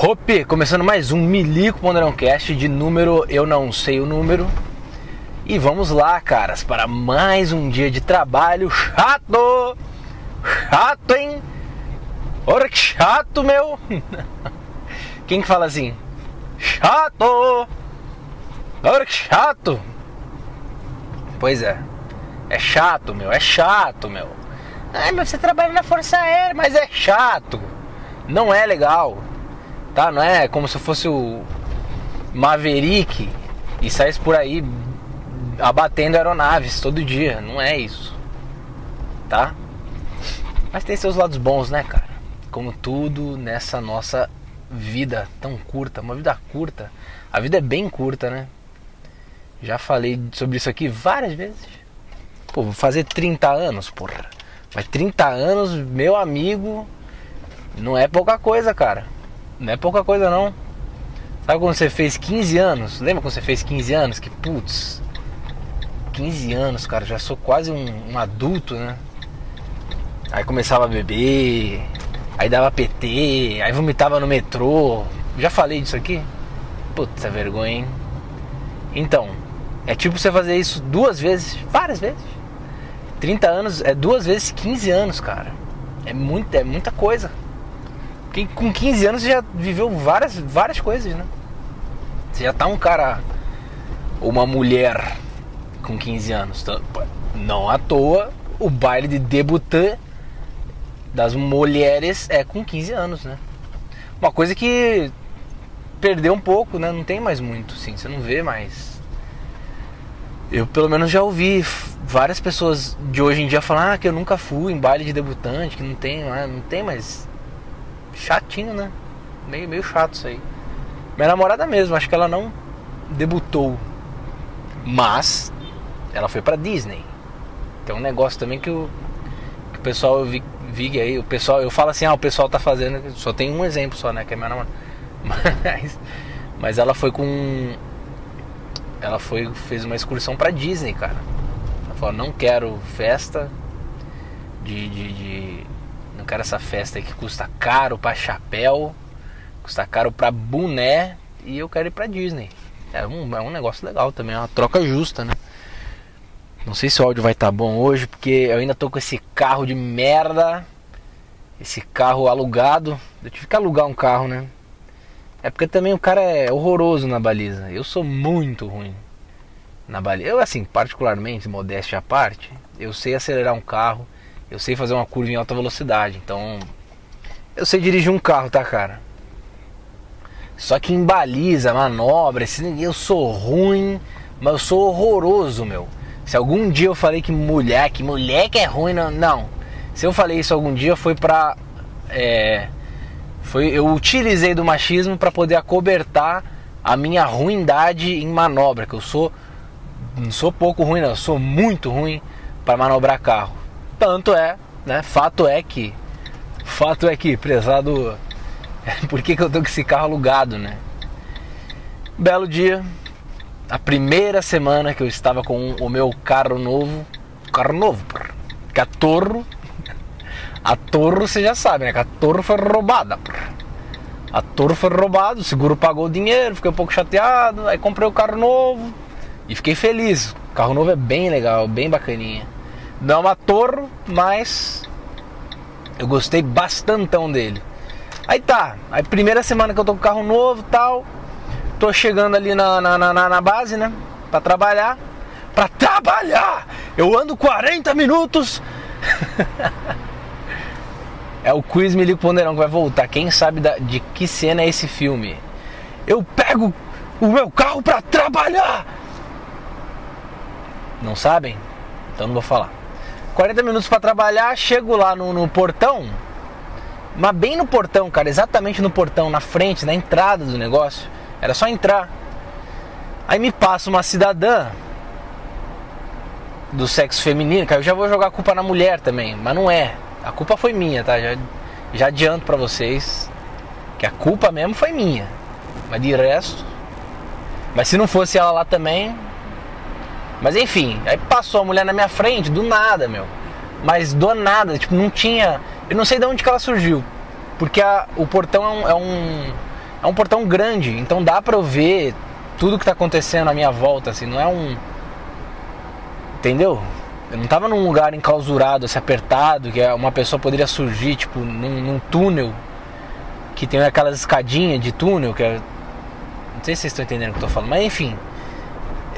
Hope, começando mais um Milico Ponderão Cast de número eu não sei o número. E vamos lá, caras, para mais um dia de trabalho chato! Chato, hein? Ora que chato, meu! Quem que fala assim? Chato! Ora que chato! Pois é. É chato, meu, é chato, meu. Ai, mas você trabalha na Força Aérea, mas é chato. Não é legal. Tá? Não é como se fosse o Maverick e saísse por aí abatendo aeronaves todo dia. Não é isso. Tá? Mas tem seus lados bons, né, cara? Como tudo nessa nossa vida tão curta, uma vida curta. A vida é bem curta, né? Já falei sobre isso aqui várias vezes. Pô, vou fazer 30 anos, porra. Mas 30 anos, meu amigo, não é pouca coisa, cara. Não é pouca coisa não. Sabe quando você fez 15 anos? Lembra quando você fez 15 anos? Que putz. 15 anos, cara, já sou quase um, um adulto, né? Aí começava a beber, aí dava PT, aí vomitava no metrô. Já falei disso aqui? Puta vergonha, hein? Então, é tipo você fazer isso duas vezes, várias vezes. 30 anos é duas vezes 15 anos, cara. É, muito, é muita coisa. Porque com 15 anos você já viveu várias, várias coisas, né? Você já tá um cara ou uma mulher com 15 anos. Então, não à toa o baile de debutante das mulheres é com 15 anos, né? Uma coisa que perdeu um pouco, né? Não tem mais muito, sim. Você não vê mais. Eu pelo menos já ouvi várias pessoas de hoje em dia falar ah, que eu nunca fui em baile de debutante, que não tem, não tem mais. Chatinho, né? Meio, meio chato isso aí. Minha namorada mesmo, acho que ela não debutou. Mas ela foi pra Disney. Tem um negócio também que o, que o pessoal eu vi, vi aí, o pessoal, eu falo assim, ah, o pessoal tá fazendo, só tem um exemplo só, né, que é minha namorada. Mas, mas ela foi com ela foi fez uma excursão pra Disney, cara. Ela falou, não quero festa de, de, de quero essa festa que custa caro pra chapéu, custa caro pra boné e eu quero ir pra Disney. É um, é um negócio legal também, é uma troca justa, né? Não sei se o áudio vai estar tá bom hoje, porque eu ainda tô com esse carro de merda. Esse carro alugado. Eu tive que alugar um carro, né? É porque também o cara é horroroso na baliza. Eu sou muito ruim na baliza. Eu, assim, particularmente, modéstia à parte, eu sei acelerar um carro, eu sei fazer uma curva em alta velocidade. Então, eu sei dirigir um carro, tá, cara? Só que em baliza, manobra, eu sou ruim, mas eu sou horroroso, meu. Se algum dia eu falei que mulher, que mulher que é ruim, não. não. Se eu falei isso algum dia foi pra. É, foi, eu utilizei do machismo para poder acobertar a minha ruindade em manobra, que eu sou. Não sou pouco ruim, não, eu sou muito ruim para manobrar carro. Tanto é, né? Fato é que. Fato é que, prezado. Por que, que eu tô com esse carro alugado, né? Belo dia, a primeira semana que eu estava com o meu carro novo, carro novo, porra, que a torre você já sabe, né? Que a torre foi roubada, porra. A torre foi roubada, o seguro pagou o dinheiro, fiquei um pouco chateado, aí comprei o carro novo e fiquei feliz. O carro novo é bem legal, bem bacaninha. Não uma torre, mas eu gostei bastantão dele. Aí tá, aí primeira semana que eu tô com carro novo tal, tô chegando ali na, na, na, na base, né? Pra trabalhar. Pra trabalhar! Eu ando 40 minutos! é o quiz Me Liga Ponderão que vai voltar. Quem sabe da, de que cena é esse filme? Eu pego o meu carro pra trabalhar! Não sabem? Então não vou falar. 40 minutos para trabalhar, chego lá no, no portão. Mas bem no portão, cara, exatamente no portão, na frente, na entrada do negócio. Era só entrar. Aí me passa uma cidadã do sexo feminino, que eu já vou jogar a culpa na mulher também, mas não é. A culpa foi minha, tá? Já, já adianto para vocês que a culpa mesmo foi minha. Mas de resto. Mas se não fosse ela lá também. Mas enfim, aí passou a mulher na minha frente, do nada, meu. Mas do nada, tipo, não tinha. Eu não sei de onde que ela surgiu. Porque a, o portão é um, é um é um portão grande, então dá pra eu ver tudo que tá acontecendo à minha volta, assim, não é um. Entendeu? Eu não tava num lugar enclausurado, assim, apertado, que uma pessoa poderia surgir, tipo, num, num túnel que tem aquelas escadinhas de túnel, que é. Não sei se vocês estão entendendo o que eu tô falando, mas enfim.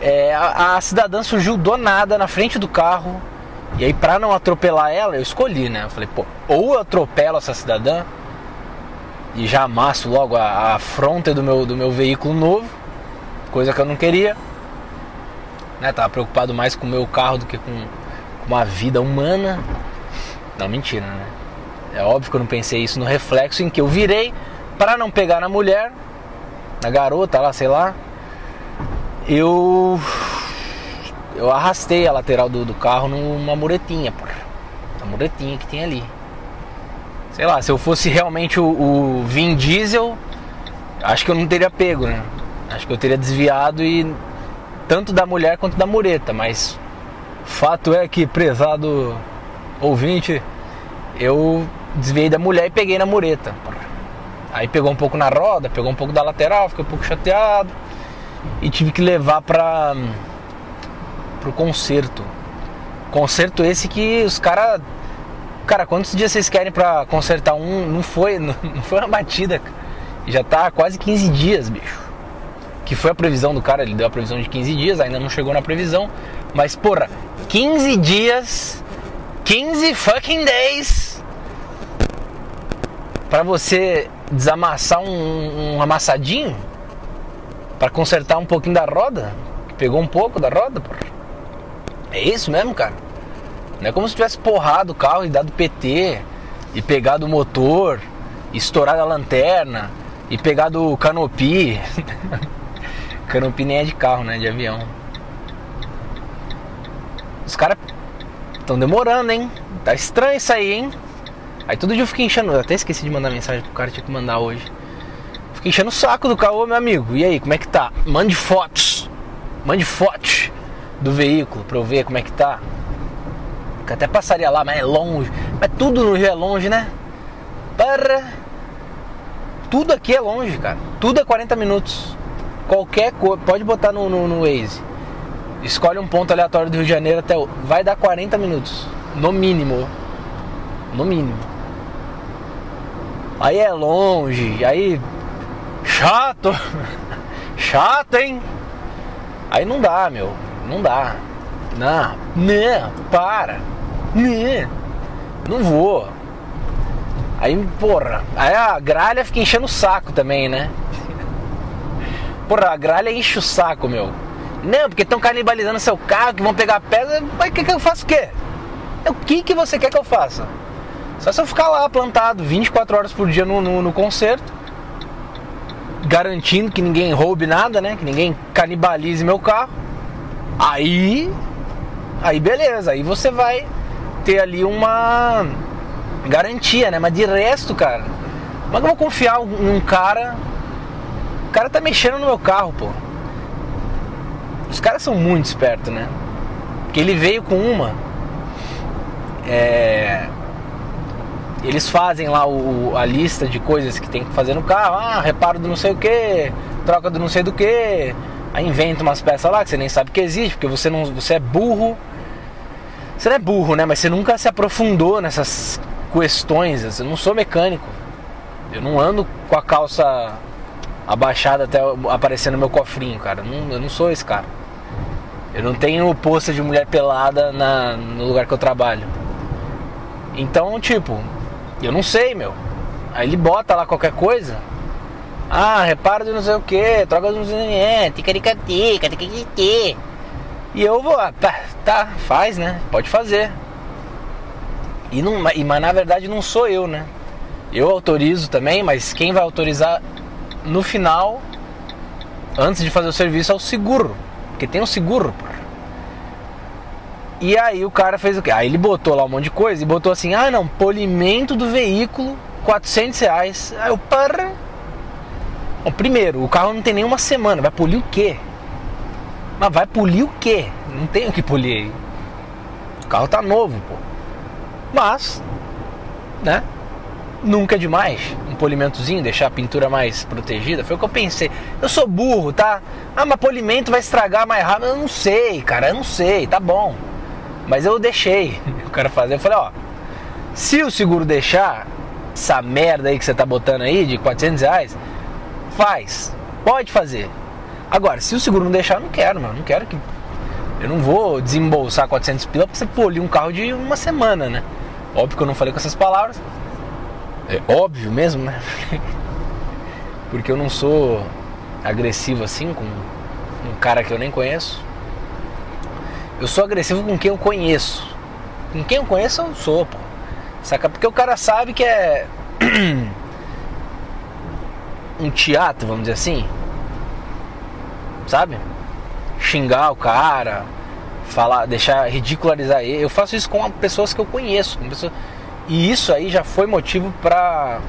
É, a, a cidadã surgiu do nada na frente do carro. E aí, pra não atropelar ela, eu escolhi, né? Eu falei, pô, ou eu atropelo essa cidadã e já amasso logo a, a fronte do meu, do meu veículo novo, coisa que eu não queria. Né? Tava preocupado mais com o meu carro do que com, com uma vida humana. Não, mentira, né? É óbvio que eu não pensei isso no reflexo em que eu virei para não pegar na mulher, na garota lá, sei lá. Eu eu arrastei a lateral do, do carro numa muretinha, porra. A muretinha que tem ali. Sei lá, se eu fosse realmente o, o Vin Diesel, acho que eu não teria pego, né? Acho que eu teria desviado e tanto da mulher quanto da mureta, mas fato é que, prezado ouvinte, eu desviei da mulher e peguei na mureta. Aí pegou um pouco na roda, pegou um pouco da lateral, fiquei um pouco chateado e tive que levar para pro concerto. Concerto esse que os caras. Cara, quantos dias vocês querem para consertar um? Não foi, não, não foi uma batida. Já tá quase 15 dias, bicho. Que foi a previsão do cara, ele deu a previsão de 15 dias, ainda não chegou na previsão. Mas, porra, 15 dias, 15 fucking days para você desamassar um, um amassadinho para consertar um pouquinho da roda, pegou um pouco da roda, porra. É isso mesmo, cara? Não é como se tivesse porrado o carro e dado PT, e pegado o motor, e estourado a lanterna, e pegado o canopi. canopi nem é de carro, né? De avião. Os caras estão demorando, hein? Tá estranho isso aí, hein? Aí todo dia eu fiquei enchendo. Eu até esqueci de mandar mensagem pro cara, tinha que mandar hoje. Fiquei enchendo o saco do carro, meu amigo. E aí, como é que tá? Mande fotos. Mande fotos do veículo pra eu ver como é que tá. Que até passaria lá, mas é longe. Mas tudo no Rio é longe, né? Para. Tudo aqui é longe, cara. Tudo é 40 minutos. Qualquer coisa. Pode botar no, no, no Waze. Escolhe um ponto aleatório do Rio de Janeiro até. O... Vai dar 40 minutos. No mínimo. No mínimo. Aí é longe. Aí. Chato. Chato, hein? Aí não dá, meu. Não dá. Não, não, para. Não, não vou. Aí, porra, aí a gralha fica enchendo o saco também, né? Porra, a gralha enche o saco, meu. Não, porque estão canibalizando seu carro, que vão pegar pedra. Mas que, que eu faço o quê? O que, que você quer que eu faça? Só se eu ficar lá plantado 24 horas por dia no, no, no concerto, garantindo que ninguém roube nada, né? Que ninguém canibalize meu carro. Aí, aí beleza, aí você vai ter ali uma garantia, né? Mas de resto, cara, como é que eu vou confiar num cara? O cara tá mexendo no meu carro, pô. Os caras são muito espertos, né? Porque ele veio com uma. É, eles fazem lá o, a lista de coisas que tem que fazer no carro. Ah, reparo do não sei o que, troca do não sei do que, Aí inventa umas peças lá que você nem sabe que existe, porque você não você é burro. Você não é burro, né? Mas você nunca se aprofundou nessas questões. Eu não sou mecânico. Eu não ando com a calça abaixada até aparecer no meu cofrinho, cara. Eu não, eu não sou esse cara. Eu não tenho posta de mulher pelada na, no lugar que eu trabalho. Então, tipo, eu não sei, meu. Aí ele bota lá qualquer coisa. Ah, reparo de não sei o que, troca de não sei ticaricatica, ticaricatica. E eu vou, ah, tá, tá, faz, né? Pode fazer. E não, mas na verdade não sou eu, né? Eu autorizo também, mas quem vai autorizar no final, antes de fazer o serviço, é o seguro. Porque tem um seguro, pô. E aí o cara fez o quê? Aí ele botou lá um monte de coisa e botou assim, ah não, polimento do veículo, 400 reais. Aí eu, para Bom, primeiro, o carro não tem nenhuma semana, vai polir o quê? Mas vai polir o quê? Não tem o que polir. O carro tá novo, pô. Mas, né? Nunca é demais. polimentozinho, deixar a pintura mais protegida? Foi o que eu pensei. Eu sou burro, tá? Ah, mas polimento vai estragar mais rápido. Eu não sei, cara, eu não sei, tá bom. Mas eu deixei o cara fazer. Eu falei, ó, se o seguro deixar essa merda aí que você tá botando aí de 400 reais, faz, pode fazer. Agora, se o seguro não deixar, eu não quero, mano, não quero que eu não vou desembolsar 400 pila pra você polir um carro de uma semana, né? Óbvio que eu não falei com essas palavras. É óbvio mesmo, né? Porque eu não sou agressivo assim com um cara que eu nem conheço. Eu sou agressivo com quem eu conheço. Com quem eu conheço eu sou, pô. Saca? Porque o cara sabe que é um teatro, vamos dizer assim. Sabe? xingar o cara, falar, deixar ridicularizar ele. Eu faço isso com pessoas que eu conheço, pessoas... e isso aí já foi motivo para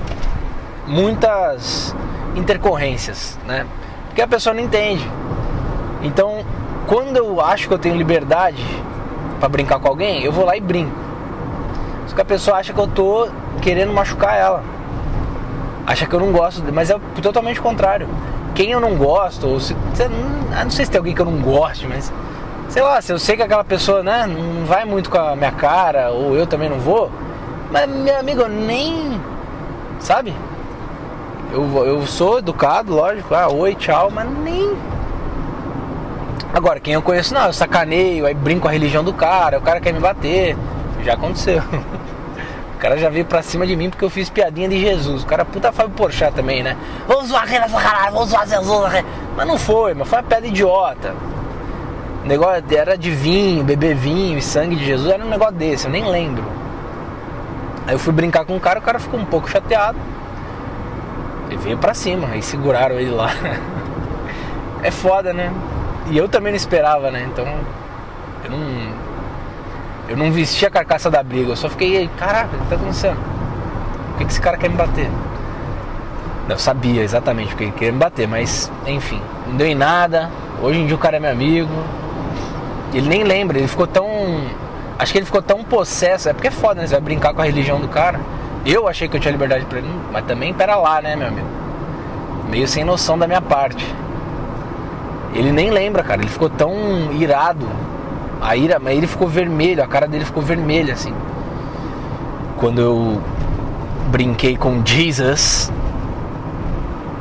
muitas intercorrências, né? Porque a pessoa não entende. Então, quando eu acho que eu tenho liberdade para brincar com alguém, eu vou lá e brinco. Só que a pessoa acha que eu tô querendo machucar ela. Acha que eu não gosto, mas é totalmente o contrário quem eu não gosto, ou se. Não sei se tem alguém que eu não goste, mas. Sei lá, se eu sei que aquela pessoa né, não vai muito com a minha cara, ou eu também não vou, mas meu amigo, eu nem. Sabe? Eu, eu sou educado, lógico, ah, oi, tchau, mas nem. Agora, quem eu conheço, não, eu sacaneio, aí brinco a religião do cara, o cara quer me bater. Já aconteceu. cara já veio pra cima de mim porque eu fiz piadinha de Jesus. O cara puta Fábio Porchat também, né? Vamos zoar nessa caralho, vamos zoar Jesus. Mas não foi, mas foi uma piada idiota. O negócio era de vinho, beber vinho e sangue de Jesus, era um negócio desse, eu nem lembro. Aí eu fui brincar com o cara, o cara ficou um pouco chateado. Ele veio pra cima, aí seguraram ele lá. é foda, né? E eu também não esperava, né? Então, eu não eu não vesti a carcaça da briga, eu só fiquei, caraca, o que tá acontecendo? Por que, que esse cara quer me bater? Eu sabia exatamente porque ele queria me bater, mas enfim, não deu em nada. Hoje em dia o cara é meu amigo. Ele nem lembra, ele ficou tão. Acho que ele ficou tão possesso. É porque é foda, né? Você vai brincar com a religião do cara. Eu achei que eu tinha liberdade pra ele, mas também pera lá, né, meu amigo? Meio sem noção da minha parte. Ele nem lembra, cara. Ele ficou tão irado a ira, mas ele ficou vermelho, a cara dele ficou vermelha assim. Quando eu brinquei com Jesus,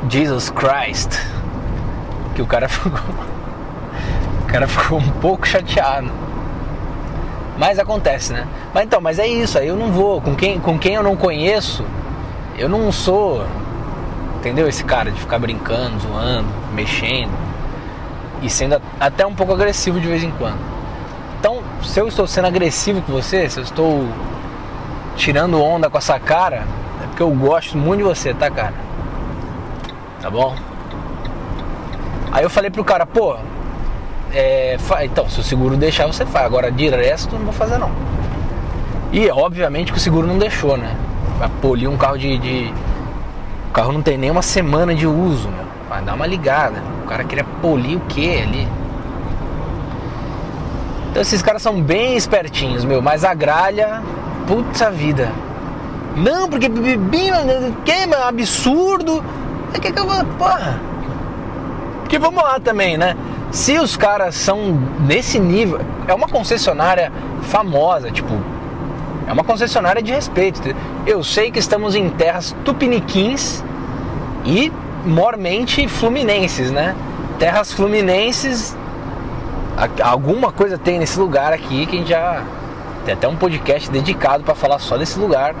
Jesus Christ, que o cara ficou, o cara ficou um pouco chateado. Mas acontece, né? Mas então, mas é isso, aí eu não vou com quem, com quem eu não conheço, eu não sou, entendeu? Esse cara de ficar brincando, zoando, mexendo e sendo até um pouco agressivo de vez em quando. Então, se eu estou sendo agressivo com você, se eu estou tirando onda com essa cara, é porque eu gosto muito de você, tá, cara? Tá bom? Aí eu falei pro cara, pô, é, então, se o seguro deixar, você faz. Agora, de resto, não vou fazer não. E, obviamente, que o seguro não deixou, né? Vai polir um carro de, de... O carro não tem nem uma semana de uso, meu. Vai dar uma ligada. O cara queria polir o que ali? Então esses caras são bem espertinhos, meu, mas a gralha, puta vida. Não, porque bem, que é absurdo. É que, que eu vou, porra. Porque vamos lá também, né? Se os caras são nesse nível, é uma concessionária famosa, tipo, é uma concessionária de respeito. Eu sei que estamos em terras tupiniquins e mormente fluminenses, né? Terras fluminenses alguma coisa tem nesse lugar aqui que a gente já tem até um podcast dedicado para falar só desse lugar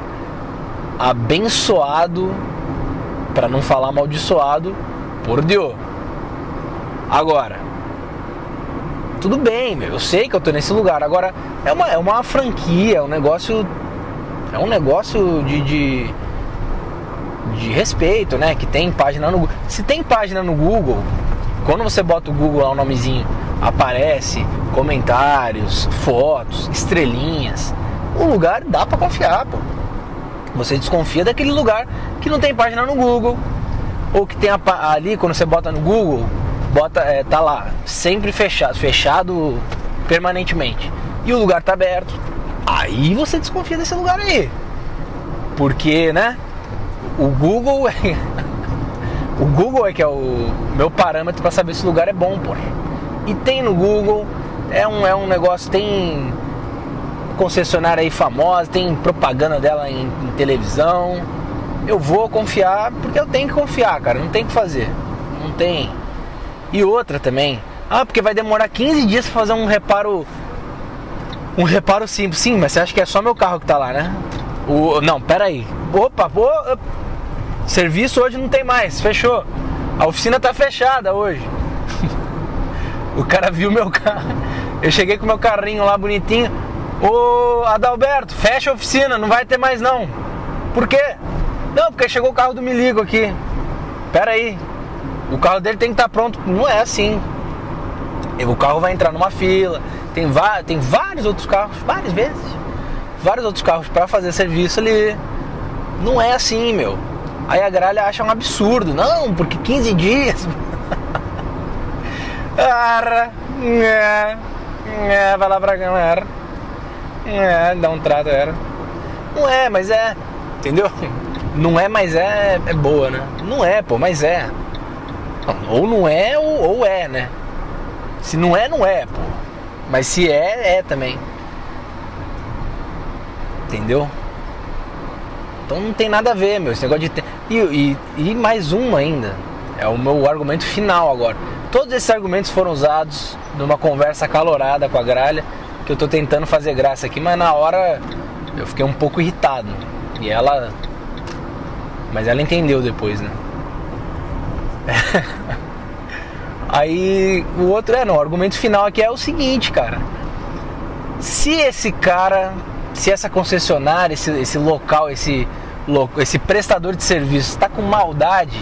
abençoado, para não falar amaldiçoado por Deus. Agora, tudo bem, meu, eu sei que eu tô nesse lugar. Agora, é uma, é uma franquia, é um negócio. É um negócio de, de, de respeito, né? Que tem página no Google. Se tem página no Google, quando você bota o Google lá o nomezinho aparece comentários, fotos, estrelinhas. O lugar dá para confiar, pô. Você desconfia daquele lugar que não tem página no Google ou que tem a, ali quando você bota no Google, bota é, tá lá sempre fechado, fechado permanentemente e o lugar tá aberto. Aí você desconfia desse lugar aí, porque né? O Google é. O Google é que é o meu parâmetro para saber se o lugar é bom, pô. E tem no Google, é um, é um negócio, tem concessionária aí famosa, tem propaganda dela em, em televisão. Eu vou confiar porque eu tenho que confiar, cara, não tem que fazer. Não tem. E outra também. Ah, porque vai demorar 15 dias pra fazer um reparo. Um reparo simples. Sim, mas você acha que é só meu carro que tá lá, né? O, não, pera aí. Opa, opa, serviço hoje não tem mais, fechou. A oficina tá fechada hoje. o cara viu meu carro. Eu cheguei com meu carrinho lá bonitinho. Ô Adalberto, fecha a oficina, não vai ter mais não. Por quê? Não, porque chegou o carro do Miligo aqui. Pera aí. O carro dele tem que estar tá pronto. Não é assim. O carro vai entrar numa fila. Tem, tem vários outros carros, várias vezes vários outros carros para fazer serviço ali. Não é assim, meu. Aí a gralha acha um absurdo. Não, porque 15 dias. Vai lá pra galera. Dá um trato, era. Não é, mas é. Entendeu? Não é, mas é, é boa, né? Não é, pô, mas é. Ou não é, ou, ou é, né? Se não é, não é, pô. Mas se é, é também. Entendeu? Então não tem nada a ver, meu. Esse negócio de e, e, e mais uma ainda. É o meu argumento final agora. Todos esses argumentos foram usados numa conversa calorada com a gralha, que eu tô tentando fazer graça aqui, mas na hora eu fiquei um pouco irritado. E ela. Mas ela entendeu depois, né? Aí o outro é, não, o argumento final aqui é o seguinte, cara. Se esse cara se essa concessionária, esse, esse local, esse, esse prestador de serviço está com maldade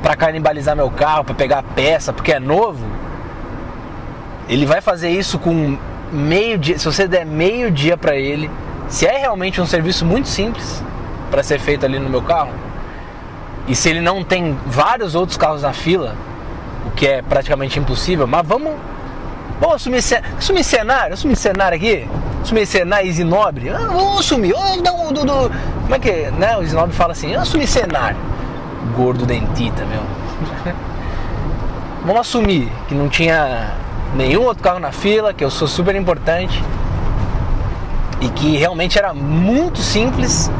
para canibalizar meu carro, para pegar peça, porque é novo, ele vai fazer isso com meio dia. Se você der meio dia para ele, se é realmente um serviço muito simples para ser feito ali no meu carro, e se ele não tem vários outros carros na fila, o que é praticamente impossível, mas vamos. Vamos assumir, assumir cenário, assumir cenário aqui assumir cenário Isinobre, ah, vamos assumir, oh, não, do, do, como é que é, né? O Isinobre fala assim, assumir cenário, gordo dentita, meu. vamos assumir que não tinha nenhum outro carro na fila, que eu sou super importante e que realmente era muito simples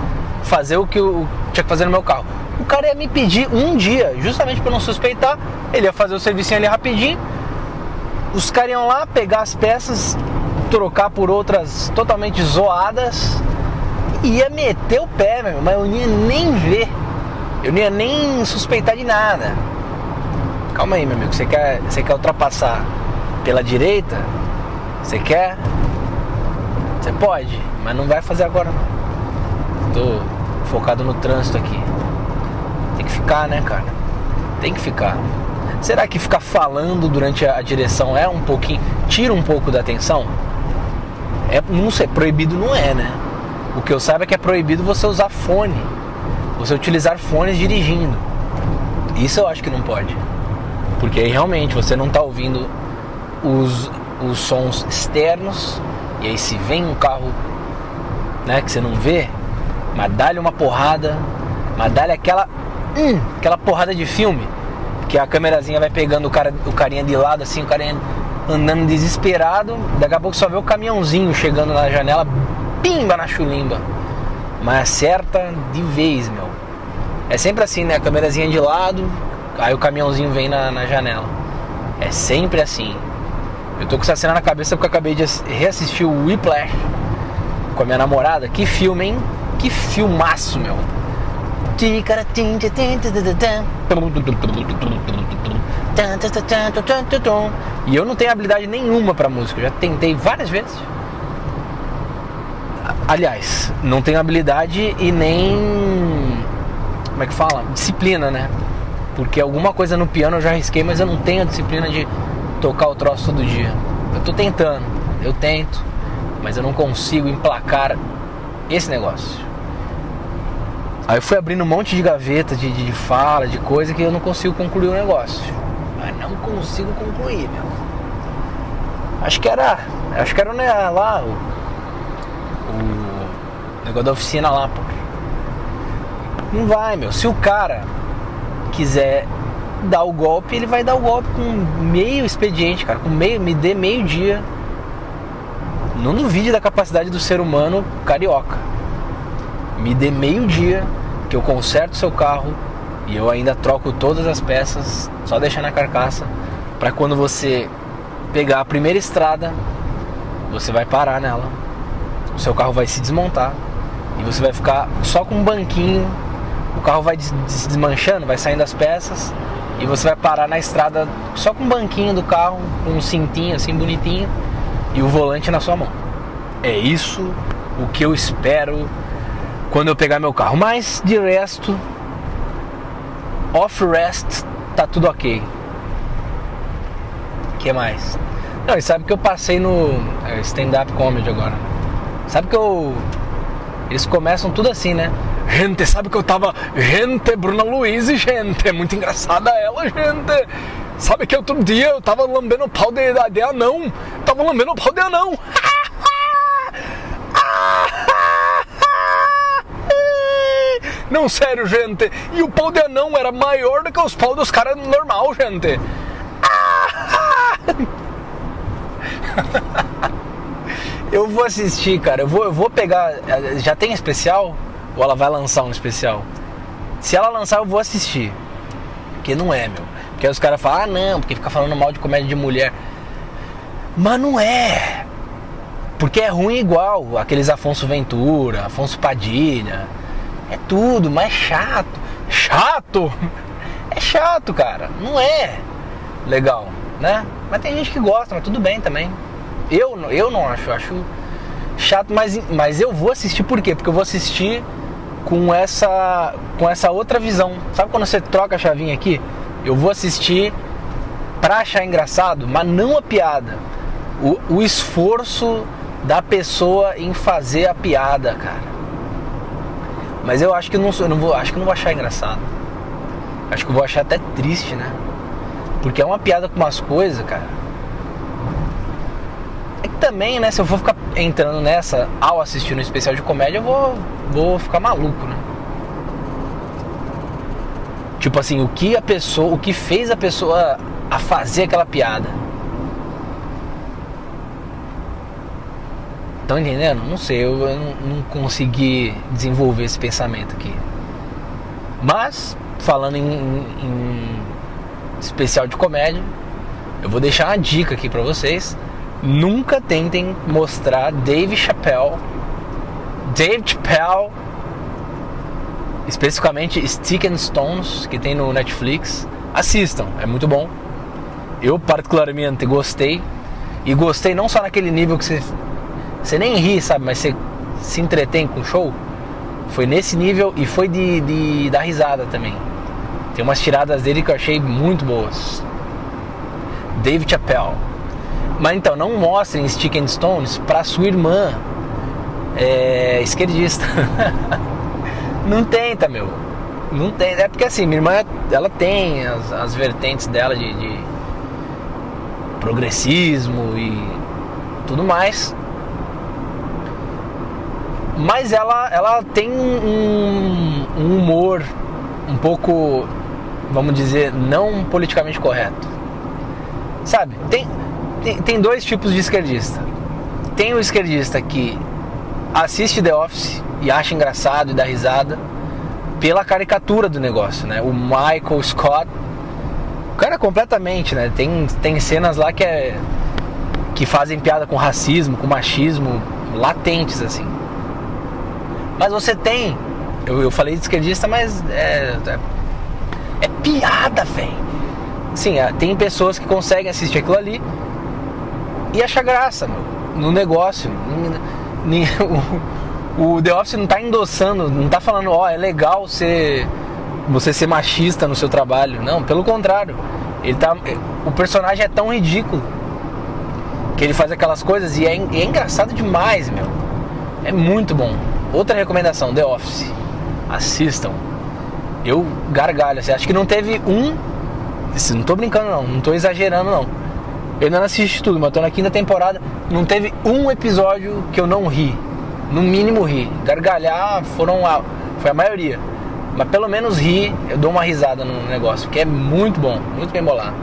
fazer o que eu tinha que fazer no meu carro. O cara ia me pedir um dia, justamente para não suspeitar, ele ia fazer o serviço ali rapidinho. Os caras iam lá pegar as peças, trocar por outras totalmente zoadas, ia meter o pé, meu, mas eu não ia nem ver. Eu não ia nem suspeitar de nada. Calma aí, meu amigo. Você quer, você quer ultrapassar pela direita? Você quer? Você pode, mas não vai fazer agora. Tô focado no trânsito aqui. Tem que ficar, né, cara? Tem que ficar. Será que ficar falando durante a direção é um pouquinho. tira um pouco da atenção? É, não sei, proibido não é, né? O que eu saiba é que é proibido você usar fone. Você utilizar fones dirigindo. Isso eu acho que não pode. Porque aí realmente você não está ouvindo os, os sons externos. E aí se vem um carro né, que você não vê, mas dá-lhe uma porrada, mas dá-lhe aquela. Hum, aquela porrada de filme. Que a câmerazinha vai pegando o, cara, o carinha de lado assim, o carinha andando desesperado. Daqui a pouco só vê o caminhãozinho chegando na janela, pimba na chulimba. Mas acerta de vez, meu. É sempre assim, né? A câmerazinha de lado, aí o caminhãozinho vem na, na janela. É sempre assim. Eu tô com essa cena na cabeça porque eu acabei de reassistir o Whiplash com a minha namorada. Que filme, hein? Que filmaço, meu. E eu não tenho habilidade nenhuma para música, eu já tentei várias vezes. Aliás, não tenho habilidade e nem. Como é que fala? Disciplina, né? Porque alguma coisa no piano eu já risquei, mas eu não tenho a disciplina de tocar o troço todo dia. Eu tô tentando, eu tento, mas eu não consigo emplacar esse negócio. Aí eu fui abrindo um monte de gaveta de, de, de fala, de coisa que eu não consigo concluir o negócio. Mas não consigo concluir, meu. Acho que era. Acho que era né, lá negócio da oficina lá, pô. Não vai, meu. Se o cara quiser dar o golpe, ele vai dar o golpe com meio expediente, cara. Com meio, me dê meio dia. Não duvide da capacidade do ser humano carioca. Me dê meio dia que eu conserto seu carro e eu ainda troco todas as peças, só deixar na carcaça, para quando você pegar a primeira estrada, você vai parar nela. O seu carro vai se desmontar e você vai ficar só com um banquinho. O carro vai se desmanchando, vai saindo as peças e você vai parar na estrada só com um banquinho do carro, com um cintinho assim bonitinho e o volante na sua mão. É isso o que eu espero quando eu pegar meu carro. Mas de resto, off-rest tá tudo ok. Que mais? Não, e sabe que eu passei no é, stand-up comedy agora. Sabe que eu. Eles começam tudo assim, né? Gente, sabe que eu tava. Gente, Bruna Luiz, gente, é muito engraçada ela, gente. Sabe que outro dia eu tava lambendo o pau de, de anão. Tava lambendo o pau de anão. Não, sério, gente. E o pau de anão era maior do que os pau dos caras normal, gente. eu vou assistir, cara. Eu vou, eu vou pegar. Já tem especial? Ou ela vai lançar um especial? Se ela lançar, eu vou assistir. Porque não é, meu. Porque os caras falam, ah, não, porque fica falando mal de comédia de mulher. Mas não é. Porque é ruim igual. Aqueles Afonso Ventura, Afonso Padilha. É tudo, mas chato. Chato! É chato, cara. Não é legal, né? Mas tem gente que gosta, mas tudo bem também. Eu, eu não acho, eu acho chato, mas, mas eu vou assistir por quê? Porque eu vou assistir com essa com essa outra visão. Sabe quando você troca a chavinha aqui? Eu vou assistir pra achar engraçado, mas não a piada. O, o esforço da pessoa em fazer a piada, cara. Mas eu acho que não, eu não vou, acho que não vou achar engraçado. Acho que vou achar até triste, né? Porque é uma piada com umas coisas, cara. Também, né, se eu for ficar entrando nessa ao assistir um especial de comédia, eu vou, vou ficar maluco, né? Tipo assim, o que a pessoa, o que fez a pessoa a fazer aquela piada? Estão entendendo? Não sei, eu, eu não, não, consegui desenvolver esse pensamento aqui. Mas, falando em, em especial de comédia, eu vou deixar uma dica aqui para vocês. Nunca tentem mostrar Dave Chappelle, Dave Chappelle especificamente Stick and Stones, que tem no Netflix. Assistam, é muito bom. Eu particularmente gostei. E gostei não só naquele nível que você, você nem ri, sabe, mas você se entretém com o show. Foi nesse nível e foi de, de dar risada também. Tem umas tiradas dele que eu achei muito boas. David Chappelle. Mas então, não mostrem Stick and Stones para sua irmã é, esquerdista. Não tenta, meu. Não tem. É porque assim, minha irmã, ela tem as, as vertentes dela de, de progressismo e tudo mais. Mas ela, ela tem um, um humor um pouco, vamos dizer, não politicamente correto. Sabe? Tem, tem, tem dois tipos de esquerdista. Tem o esquerdista que assiste The Office e acha engraçado e dá risada pela caricatura do negócio, né? O Michael Scott, o cara completamente, né? Tem, tem cenas lá que é que fazem piada com racismo, com machismo latentes assim. Mas você tem, eu, eu falei de esquerdista, mas é, é, é piada, velho. Sim, é, tem pessoas que conseguem assistir aquilo ali e achar graça meu, no negócio. o The Office não tá endossando, não tá falando, ó, oh, é legal ser, você ser machista no seu trabalho. Não, pelo contrário. Ele tá, o personagem é tão ridículo que ele faz aquelas coisas e é, é engraçado demais, meu. É muito bom. Outra recomendação, The Office. Assistam. Eu gargalho, assim, acho que não teve um. Não tô brincando não, não tô exagerando não. Eu ainda não assisti tudo, mas tô na quinta temporada. Não teve um episódio que eu não ri no mínimo rir. Gargalhar foram a, foi a maioria. Mas pelo menos ri, eu dou uma risada no negócio, que é muito bom, muito bem bolado.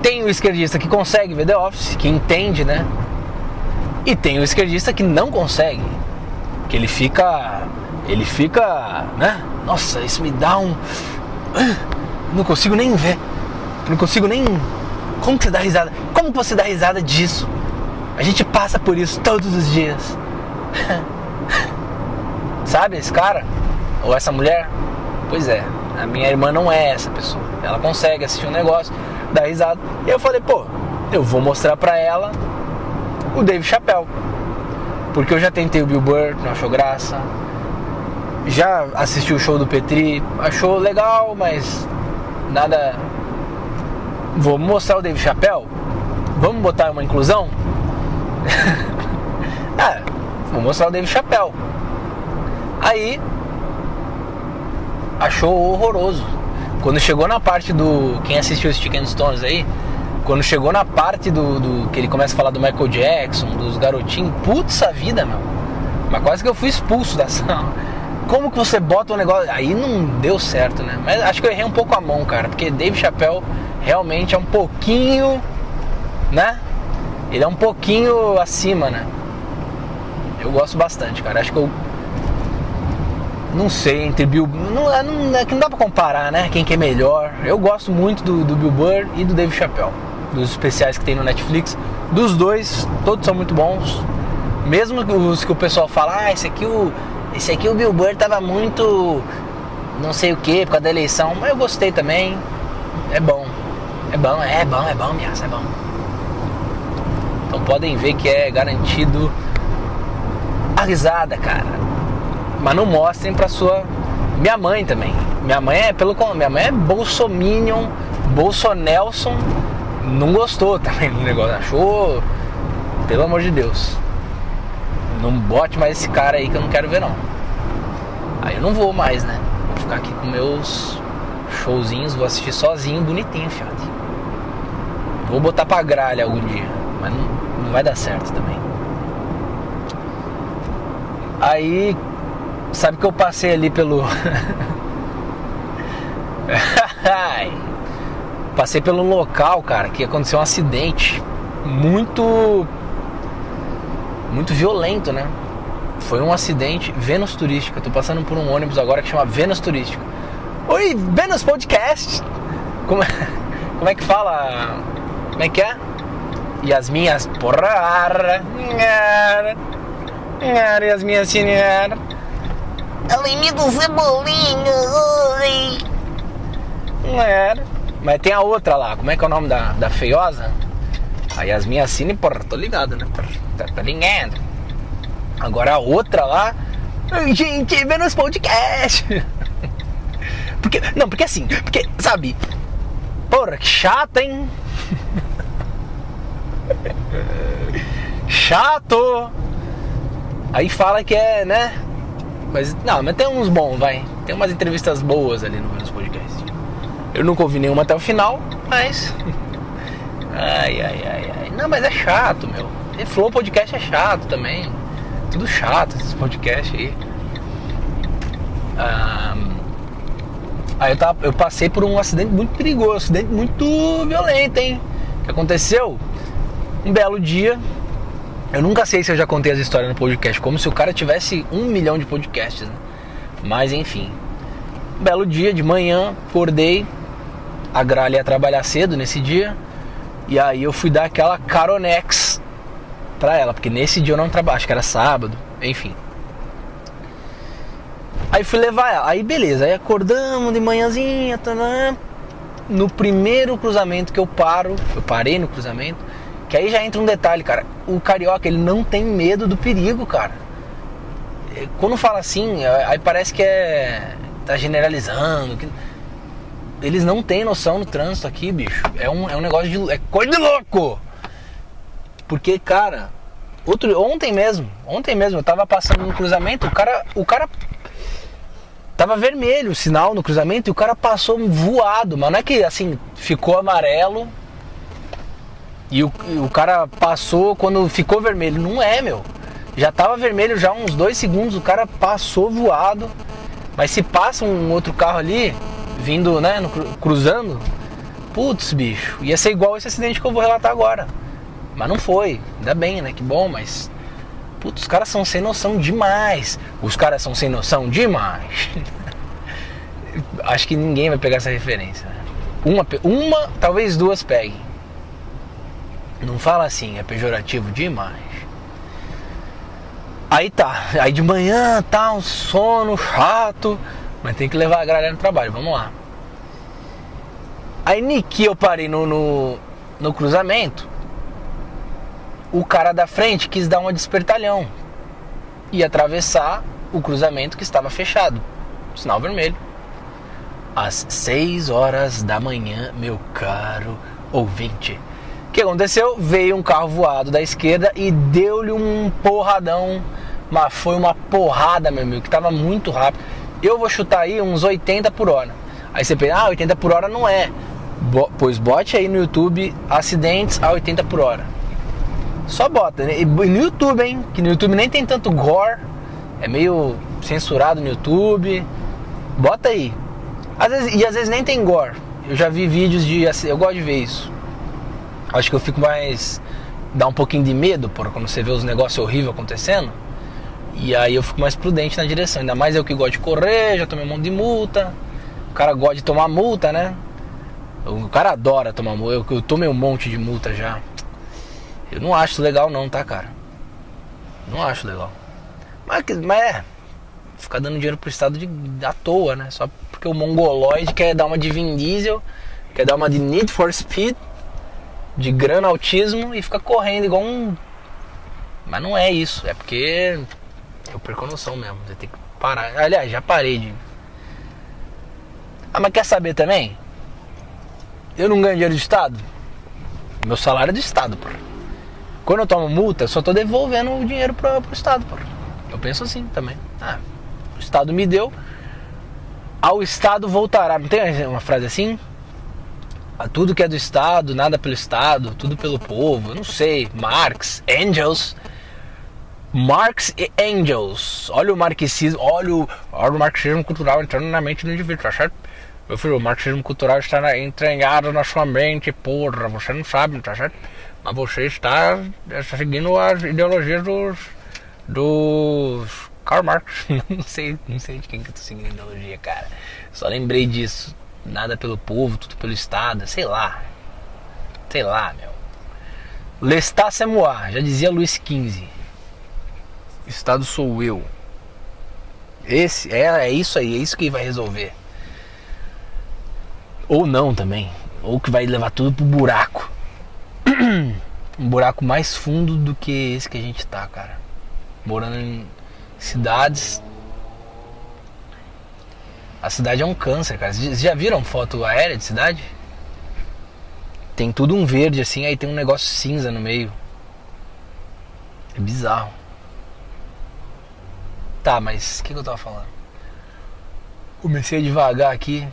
Tem o esquerdista que consegue ver The Office, que entende, né? E tem o esquerdista que não consegue. Que ele fica. Ele fica. né? Nossa, isso me dá um. Não consigo nem ver. Não consigo nem. Como você dá risada? Como você dá risada disso? A gente passa por isso todos os dias. Sabe esse cara? Ou essa mulher? Pois é, a minha irmã não é essa pessoa. Ela consegue assistir um negócio, dar risada. E eu falei, pô, eu vou mostrar pra ela o Dave Chappelle. Porque eu já tentei o Bill Burr, não achou graça. Já assisti o show do Petri, achou legal, mas nada. Vou mostrar o Dave Chappelle? Vamos botar uma inclusão? ah, vou mostrar o Dave Chappelle. Aí achou horroroso. Quando chegou na parte do. Quem assistiu os Chicken Stones aí, quando chegou na parte do, do, que ele começa a falar do Michael Jackson, dos garotinhos, putz a vida, meu. Mas quase que eu fui expulso da sala. Como que você bota um negócio. Aí não deu certo, né? Mas acho que eu errei um pouco a mão, cara. Porque Dave Chappelle realmente é um pouquinho. Né? Ele é um pouquinho acima, né? Eu gosto bastante, cara. Acho que eu. Não sei, entre Bill. Não, é, não, é que não dá pra comparar, né? Quem que é melhor. Eu gosto muito do, do Bill Burr e do Dave Chappelle dos especiais que tem no Netflix. Dos dois, todos são muito bons. Mesmo os que o pessoal fala, ah, esse aqui o. Esse aqui o Bill Burr tava muito. não sei o que por causa da eleição, mas eu gostei também. É bom. É bom, é bom, é bom, minha, é bom. Então podem ver que é garantido a risada, cara. Mas não mostrem pra sua. Minha mãe também. Minha mãe é pelo minha mãe é Bolsominion, Bolsonelson não gostou também do negócio, achou, pelo amor de Deus, não bote mais esse cara aí que eu não quero ver não. Aí eu não vou mais, né? Vou ficar aqui com meus showzinhos, vou assistir sozinho, bonitinho, fiado. Vou botar pra gralha algum dia, mas não, não vai dar certo também. Aí, sabe que eu passei ali pelo. Passei pelo local, cara, que aconteceu um acidente muito muito violento, né? Foi um acidente Vênus Turística. Tô passando por um ônibus agora que chama Vênus Turística. Oi, Vênus Podcast. Como é, como é que fala? Como é que é? E as minhas porra, e as minhas senhora. Além do cebolinha. Mas tem a outra lá, como é que é o nome da, da feiosa? A Yasmin Assine, porra, tô ligado, né? Tá, tá ligado. Agora a outra lá. Gente, vendo os podcasts. Porque, não, porque assim, porque, sabe? Porra, que chata, hein? Chato! Aí fala que é, né? Mas, não, mas tem uns bons, vai. Tem umas entrevistas boas ali no Menos Podcast. Eu nunca ouvi nenhuma até o final, mas. Ai, ai, ai, ai. Não, mas é chato, meu. E Flow Podcast é chato também. Tudo chato esses podcasts aí. Ah, aí eu, tava, eu passei por um acidente muito perigoso, um acidente muito violento, hein? Que aconteceu um belo dia. Eu nunca sei se eu já contei as histórias no podcast, como se o cara tivesse um milhão de podcasts, né? Mas enfim. Um belo dia de manhã, acordei, a Gralha ia trabalhar cedo nesse dia. E aí eu fui dar aquela caronex pra ela, porque nesse dia eu não trabalho, acho que era sábado, enfim. Aí fui levar ela, aí beleza, aí acordamos de manhãzinha, tanã. no primeiro cruzamento que eu paro, eu parei no cruzamento, que aí já entra um detalhe, cara, o carioca ele não tem medo do perigo, cara. Quando fala assim, aí parece que é tá generalizando, que eles não têm noção no trânsito aqui, bicho. É um, é um negócio de. É coisa de louco! Porque, cara, outro, ontem mesmo, ontem mesmo, eu tava passando no cruzamento, o cara. O cara. Tava vermelho o sinal no cruzamento e o cara passou voado, mas não é que assim, ficou amarelo e o, o cara passou quando ficou vermelho. Não é, meu. Já tava vermelho já uns dois segundos, o cara passou voado. Mas se passa um outro carro ali, vindo, né, no, cruzando, putz, bicho, ia ser igual esse acidente que eu vou relatar agora. Mas não foi, ainda bem, né? Que bom, mas. Putz, os caras são sem noção demais. Os caras são sem noção demais. Acho que ninguém vai pegar essa referência. Uma, uma, talvez duas peguem. Não fala assim, é pejorativo demais. Aí tá, aí de manhã tá um sono chato, mas tem que levar a galera no trabalho, vamos lá. Aí Niki eu parei no, no, no cruzamento, o cara da frente quis dar uma despertalhão e atravessar o cruzamento que estava fechado, sinal vermelho. Às 6 horas da manhã, meu caro ouvinte. O que aconteceu? Veio um carro voado da esquerda e deu-lhe um porradão mas foi uma porrada, meu amigo, que tava muito rápido. Eu vou chutar aí uns 80 por hora. Aí você pensa, ah, 80 por hora não é. Bo pois bote aí no YouTube acidentes a 80 por hora. Só bota, né? E no YouTube, hein? Que no YouTube nem tem tanto gore. É meio censurado no YouTube. Bota aí. Às vezes, e às vezes nem tem gore. Eu já vi vídeos de. Eu gosto de ver isso. Acho que eu fico mais. dá um pouquinho de medo por quando você vê os negócios horríveis acontecendo. E aí eu fico mais prudente na direção. Ainda mais eu que gosto de correr, já tomei um monte de multa. O cara gosta de tomar multa, né? O cara adora tomar multa. Eu, eu tomei um monte de multa já. Eu não acho legal não, tá, cara? Não acho legal. Mas, mas é. Ficar dando dinheiro pro estado de, à toa, né? Só porque o mongoloide quer dar uma de Vin Diesel, quer dar uma de Need for Speed, de grana autismo e fica correndo igual um. Mas não é isso, é porque eu perco a noção mesmo. Você tem que parar. Aliás, já parei de. Ah, mas quer saber também? Eu não ganho dinheiro de Estado. Meu salário é do Estado, pô. Quando eu tomo multa, só tô devolvendo o dinheiro pro, pro Estado, pô. Eu penso assim também. Ah, o Estado me deu, ao Estado voltará. Não tem uma frase assim? Ah, tudo que é do Estado, nada pelo Estado, tudo pelo povo. Eu não sei. Marx, Engels. Marx e Engels. Olha o marxismo, olha o, olha o marxismo cultural entrando na mente do indivíduo, tá certo? Meu filho, o marxismo cultural está entranhado na sua mente, porra, você não sabe, tá certo? Mas você está, está seguindo as ideologias dos, dos Karl Marx. não sei, não sei de quem que eu tô seguindo a ideologia, cara. Só lembrei disso. Nada pelo povo, tudo pelo Estado, sei lá. Sei lá, meu. Lestat c'est moi, já dizia Luiz XV. Estado sou eu. Esse é, é isso aí, é isso que vai resolver. Ou não também. Ou que vai levar tudo pro buraco. um buraco mais fundo do que esse que a gente tá, cara. Morando em cidades. A cidade é um câncer, cara. Vocês já viram foto aérea de cidade? Tem tudo um verde assim, aí tem um negócio cinza no meio. É bizarro. Tá, mas o que, que, eu tava falando? Comecei devagar aqui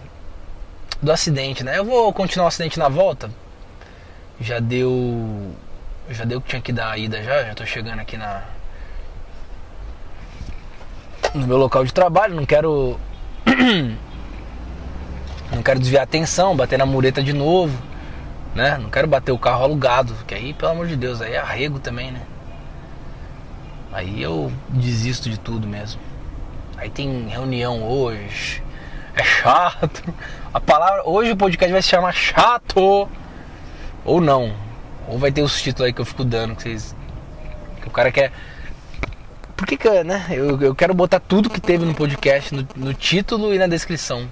do acidente, né? Eu vou continuar o acidente na volta. Já deu. Já deu o que tinha que dar a ida já. Já tô chegando aqui na. No meu local de trabalho. Não quero. não quero desviar a atenção, bater na mureta de novo. Né? Não quero bater o carro alugado. Que aí, pelo amor de Deus, aí é arrego também, né? Aí eu desisto de tudo mesmo. Aí tem reunião hoje. É chato. A palavra. Hoje o podcast vai se chamar chato. Ou não. Ou vai ter os títulos aí que eu fico dando. Que, vocês, que o cara quer. Por que, que né? Eu, eu quero botar tudo que teve no podcast no, no título e na descrição.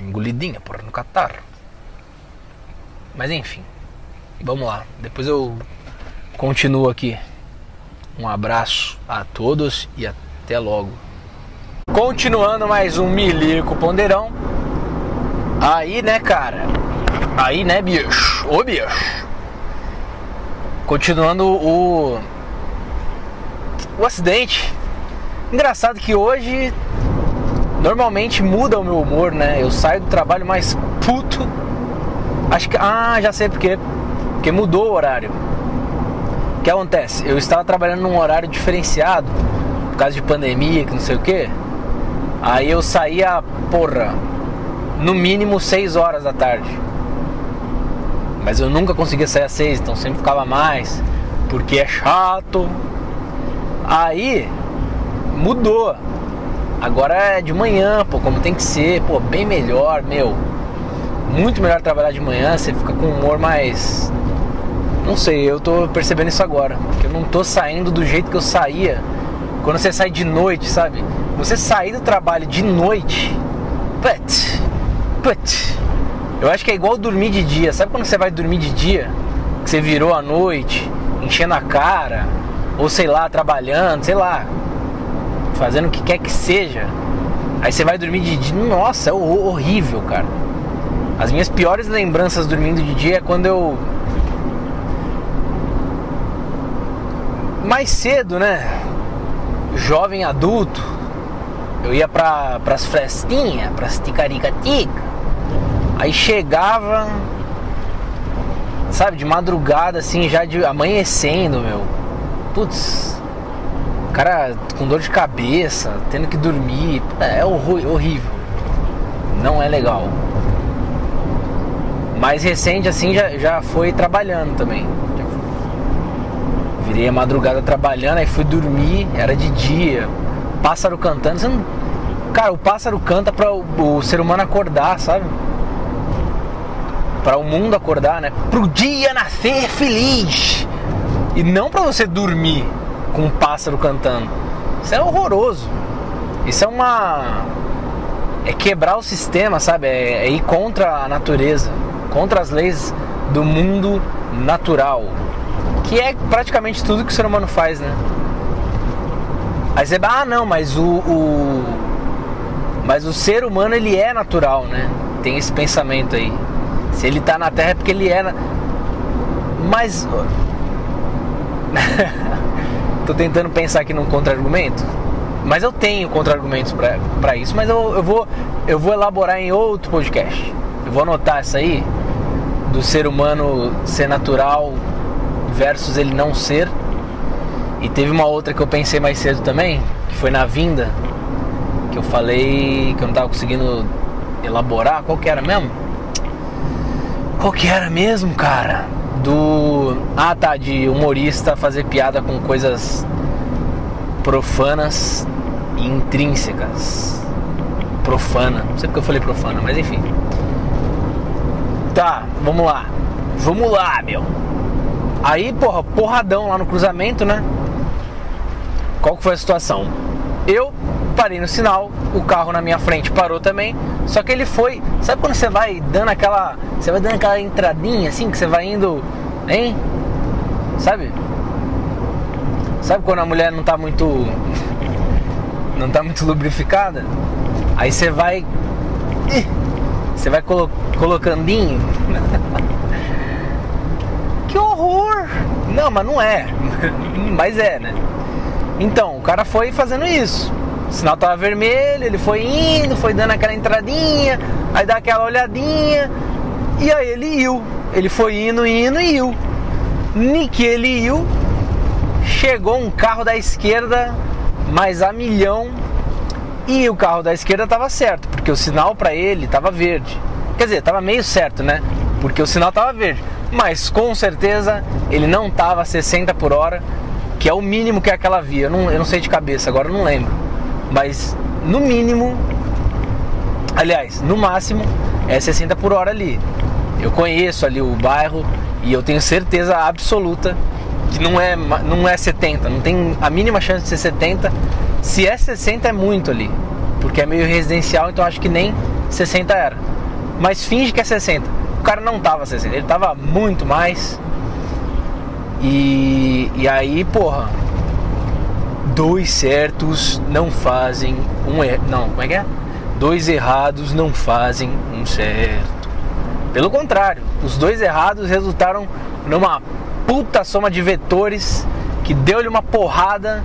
Engolidinha, porra, no catar. Mas enfim. Vamos lá. Depois eu Continuo aqui. Um abraço a todos e até logo. Continuando mais um Milico Ponderão. Aí, né, cara? Aí, né, bicho? Ô, bicho. Continuando o o acidente. Engraçado que hoje normalmente muda o meu humor, né? Eu saio do trabalho mais puto. Acho que ah, já sei porque porque mudou o horário que acontece? Eu estava trabalhando num horário diferenciado, por causa de pandemia, que não sei o que. Aí eu saía, porra, no mínimo 6 horas da tarde. Mas eu nunca conseguia sair às 6, então sempre ficava mais, porque é chato. Aí mudou. Agora é de manhã, pô, como tem que ser, pô, bem melhor, meu. Muito melhor trabalhar de manhã, você fica com um humor mais. Não sei, eu tô percebendo isso agora. Que eu não tô saindo do jeito que eu saía quando você sai de noite, sabe? Você sair do trabalho de noite. Put, Eu acho que é igual dormir de dia. Sabe quando você vai dormir de dia? Que você virou à noite, enchendo a cara, ou sei lá, trabalhando, sei lá, fazendo o que quer que seja. Aí você vai dormir de dia. Nossa, é horrível, cara. As minhas piores lembranças dormindo de dia é quando eu. Mais cedo, né? Jovem adulto, eu ia pra, pras festinhas, pras ticaricatica. Aí chegava, sabe, de madrugada, assim, já de amanhecendo, meu. Putz, cara com dor de cabeça, tendo que dormir. É horrível. Não é legal. Mais recente, assim, já, já foi trabalhando também. Virei a madrugada trabalhando, aí fui dormir, era de dia, pássaro cantando. Não... Cara, o pássaro canta para o, o ser humano acordar, sabe? Para o mundo acordar, né? Pro dia nascer feliz. E não para você dormir com um pássaro cantando. Isso é horroroso. Isso é uma é quebrar o sistema, sabe? É, é ir contra a natureza, contra as leis do mundo natural, que é praticamente tudo que o ser humano faz, né? Aí você, ah, não, mas o, o mas o ser humano ele é natural, né? Tem esse pensamento aí. Se ele está na Terra é porque ele era. Mas. Tô tentando pensar aqui num contra-argumento. Mas eu tenho contra-argumentos para isso. Mas eu, eu, vou, eu vou elaborar em outro podcast. Eu vou anotar essa aí. Do ser humano ser natural versus ele não ser. E teve uma outra que eu pensei mais cedo também. Que foi na vinda. Que eu falei que eu não tava conseguindo elaborar. Qual que era mesmo? Qual que era mesmo, cara? Do. Ah tá, de humorista fazer piada com coisas profanas e intrínsecas. Profana. Não sei porque eu falei profana, mas enfim. Tá, vamos lá. Vamos lá, meu. Aí, porra, porradão lá no cruzamento, né? Qual que foi a situação? Eu parei no sinal, o carro na minha frente parou também, só que ele foi, sabe quando você vai dando aquela, você vai dando aquela entradinha assim, que você vai indo, hein? Sabe? Sabe quando a mulher não tá muito não tá muito lubrificada? Aí você vai você vai colo, colocandinho. que horror! Não, mas não é. mas é, né? Então, o cara foi fazendo isso. O sinal tava vermelho, ele foi indo, foi dando aquela entradinha, aí dá aquela olhadinha, e aí ele iu. Ele foi indo, indo e iu. Que ele iu, chegou um carro da esquerda, mais a milhão, e o carro da esquerda estava certo, porque o sinal para ele estava verde. Quer dizer, estava meio certo, né? Porque o sinal estava verde. Mas com certeza ele não estava a 60 por hora, que é o mínimo que é aquela via. Eu não, eu não sei de cabeça, agora eu não lembro mas no mínimo, aliás, no máximo é 60 por hora ali. Eu conheço ali o bairro e eu tenho certeza absoluta que não é, não é 70, não tem a mínima chance de ser 70. Se é 60 é muito ali, porque é meio residencial, então acho que nem 60 era. Mas finge que é 60. O cara não tava 60, ele tava muito mais. E, e aí, porra, dois certos não fazem um er... não, como é que é? Dois errados não fazem um certo. Pelo contrário, os dois errados resultaram numa puta soma de vetores que deu-lhe uma porrada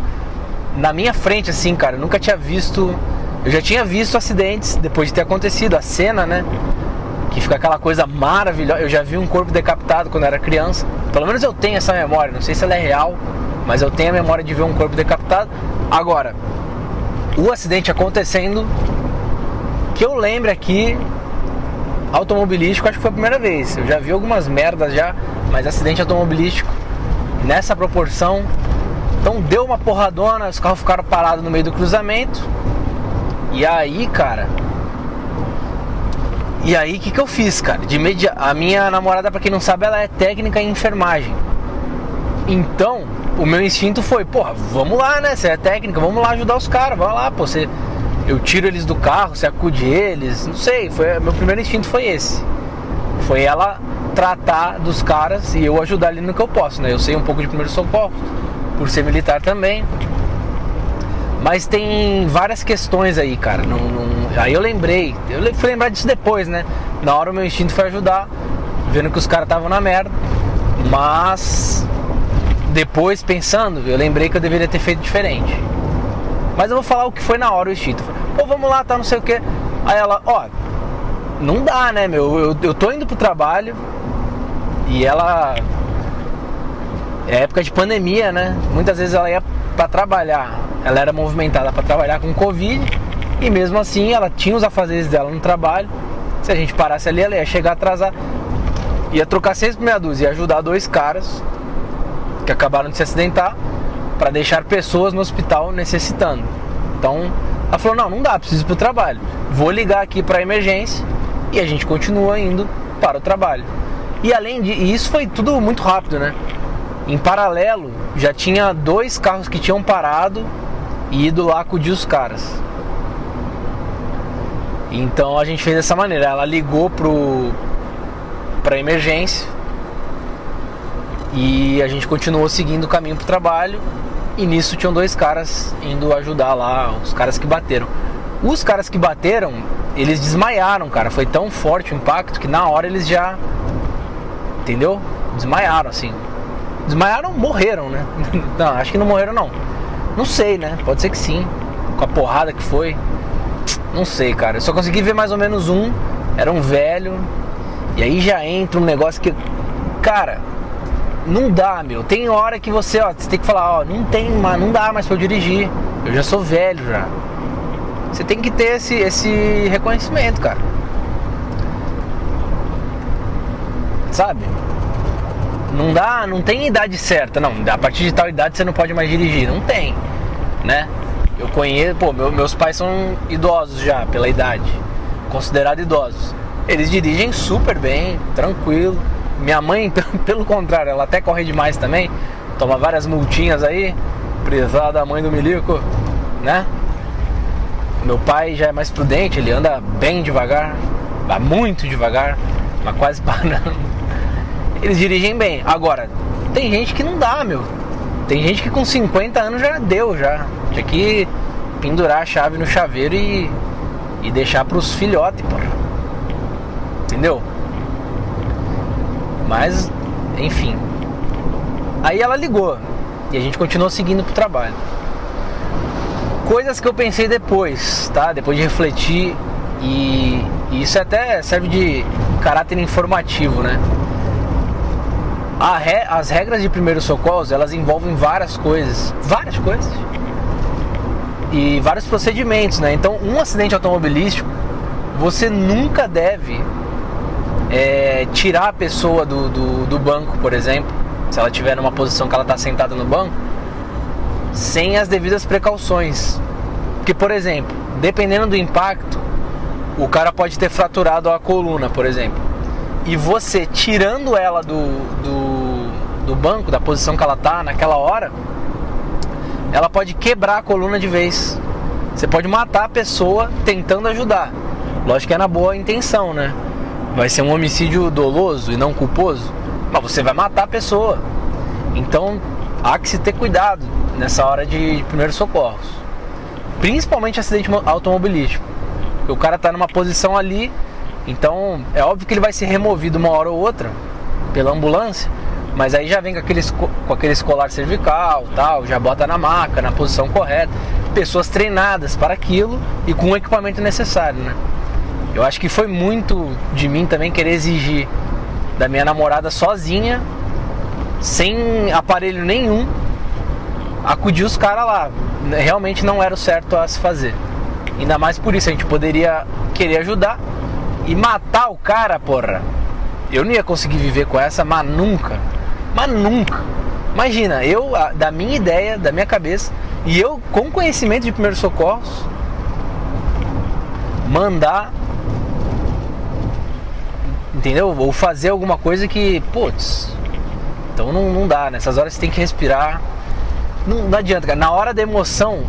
na minha frente assim, cara. Eu nunca tinha visto, eu já tinha visto acidentes depois de ter acontecido a cena, né? que fica aquela coisa maravilhosa. Eu já vi um corpo decapitado quando era criança. Pelo menos eu tenho essa memória, não sei se ela é real, mas eu tenho a memória de ver um corpo decapitado. Agora, o acidente acontecendo, que eu lembro aqui, automobilístico, acho que foi a primeira vez. Eu já vi algumas merdas já, mas acidente automobilístico nessa proporção. Então deu uma porradona, os carros ficaram parados no meio do cruzamento. E aí, cara. E aí, o que, que eu fiz, cara? De media... A minha namorada, pra quem não sabe, ela é técnica em enfermagem. Então, o meu instinto foi, porra, vamos lá, né? Você é técnica, vamos lá ajudar os caras, vamos lá, pô. Você... Eu tiro eles do carro, você acude eles, não sei. Foi... Meu primeiro instinto foi esse. Foi ela tratar dos caras e eu ajudar ali no que eu posso, né? Eu sei um pouco de primeiro socorro, por ser militar também. Mas tem várias questões aí, cara. Não, não... Aí eu lembrei, eu fui lembrar disso depois, né? Na hora o meu instinto foi ajudar, vendo que os caras estavam na merda. Mas depois pensando, eu lembrei que eu deveria ter feito diferente. Mas eu vou falar o que foi na hora o instinto. Pô, vamos lá, tá não sei o que. Aí ela, ó, não dá, né, meu? Eu, eu tô indo pro trabalho e ela. É época de pandemia, né? Muitas vezes ela ia para trabalhar. Ela era movimentada para trabalhar com Covid e mesmo assim ela tinha os afazeres dela no trabalho. Se a gente parasse ali, ela ia chegar atrasada. Ia trocar seis por meia dúzia e ajudar dois caras que acabaram de se acidentar para deixar pessoas no hospital necessitando. Então ela falou: não, não dá, preciso ir pro trabalho. Vou ligar aqui para emergência e a gente continua indo para o trabalho. E além de e isso foi tudo muito rápido, né? Em paralelo, já tinha dois carros que tinham parado e ido lá acudir os caras. Então a gente fez dessa maneira. Ela ligou pro para emergência e a gente continuou seguindo o caminho pro trabalho. E nisso tinham dois caras indo ajudar lá, os caras que bateram. Os caras que bateram eles desmaiaram, cara. Foi tão forte o impacto que na hora eles já. Entendeu? Desmaiaram, assim. Desmaiaram, morreram, né? Não, acho que não morreram, não. Não sei, né? Pode ser que sim. Com a porrada que foi. Não sei, cara. Eu só consegui ver mais ou menos um. Era um velho. E aí já entra um negócio que. Cara, não dá, meu. Tem hora que você, ó, você tem que falar, ó, não tem, não dá mais pra eu dirigir. Eu já sou velho já. Você tem que ter esse, esse reconhecimento, cara. Sabe? Não dá, não tem idade certa, não. A partir de tal idade você não pode mais dirigir. Não tem, né? Eu conheço, pô, meu, meus pais são idosos já, pela idade, considerados idosos. Eles dirigem super bem, tranquilo. Minha mãe, pelo contrário, ela até corre demais também, toma várias multinhas aí, prezada da mãe do Milico, né? Meu pai já é mais prudente, ele anda bem devagar, muito devagar, mas quase parando. Eles dirigem bem. Agora, tem gente que não dá, meu. Tem gente que com 50 anos já deu, já. Tinha que pendurar a chave no chaveiro e, e deixar pros filhotes, porra. Entendeu? Mas, enfim. Aí ela ligou e a gente continuou seguindo pro trabalho coisas que eu pensei depois, tá? Depois de refletir e, e isso até serve de caráter informativo, né? Re, as regras de primeiros socorros elas envolvem várias coisas, várias coisas e vários procedimentos, né? Então, um acidente automobilístico você nunca deve é, tirar a pessoa do, do, do banco, por exemplo, se ela estiver numa posição que ela está sentada no banco sem as devidas precauções. Porque, por exemplo, dependendo do impacto, o cara pode ter fraturado a coluna, por exemplo. E você tirando ela do, do, do banco, da posição que ela tá naquela hora, ela pode quebrar a coluna de vez. Você pode matar a pessoa tentando ajudar. Lógico que é na boa intenção, né? Vai ser um homicídio doloso e não culposo, mas você vai matar a pessoa. Então há que se ter cuidado nessa hora de primeiros socorros. Principalmente acidente automobilístico. Porque o cara está numa posição ali, então é óbvio que ele vai ser removido uma hora ou outra pela ambulância, mas aí já vem com aquele, com aquele escolar cervical, tal, já bota na maca, na posição correta, pessoas treinadas para aquilo e com o equipamento necessário, né? Eu acho que foi muito de mim também querer exigir da minha namorada sozinha, sem aparelho nenhum, acudir os caras lá. Realmente não era o certo a se fazer. Ainda mais por isso, a gente poderia querer ajudar e matar o cara, porra. Eu não ia conseguir viver com essa, mas nunca. Mas nunca. Imagina, eu, da minha ideia, da minha cabeça, e eu com conhecimento de primeiros socorros, mandar. Entendeu? Ou fazer alguma coisa que, putz, então não, não dá. Nessas horas você tem que respirar. Não, não adianta, cara. Na hora da emoção,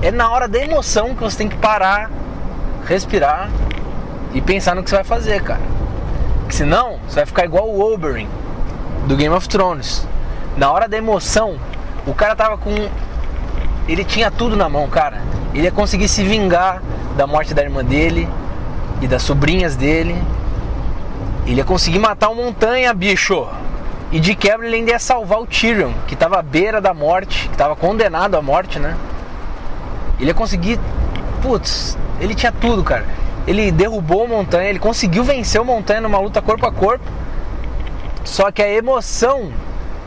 é na hora da emoção que você tem que parar, respirar e pensar no que você vai fazer, cara. Porque senão, você vai ficar igual o Oberyn do Game of Thrones. Na hora da emoção, o cara tava com. Ele tinha tudo na mão, cara. Ele ia conseguir se vingar da morte da irmã dele e das sobrinhas dele. Ele ia conseguir matar o Montanha, bicho. E de quebra ele ainda ia salvar o Tyrion, que estava à beira da morte, que estava condenado à morte, né? Ele ia conseguir. Putz, ele tinha tudo, cara. Ele derrubou o Montanha, ele conseguiu vencer o Montanha numa luta corpo a corpo. Só que a emoção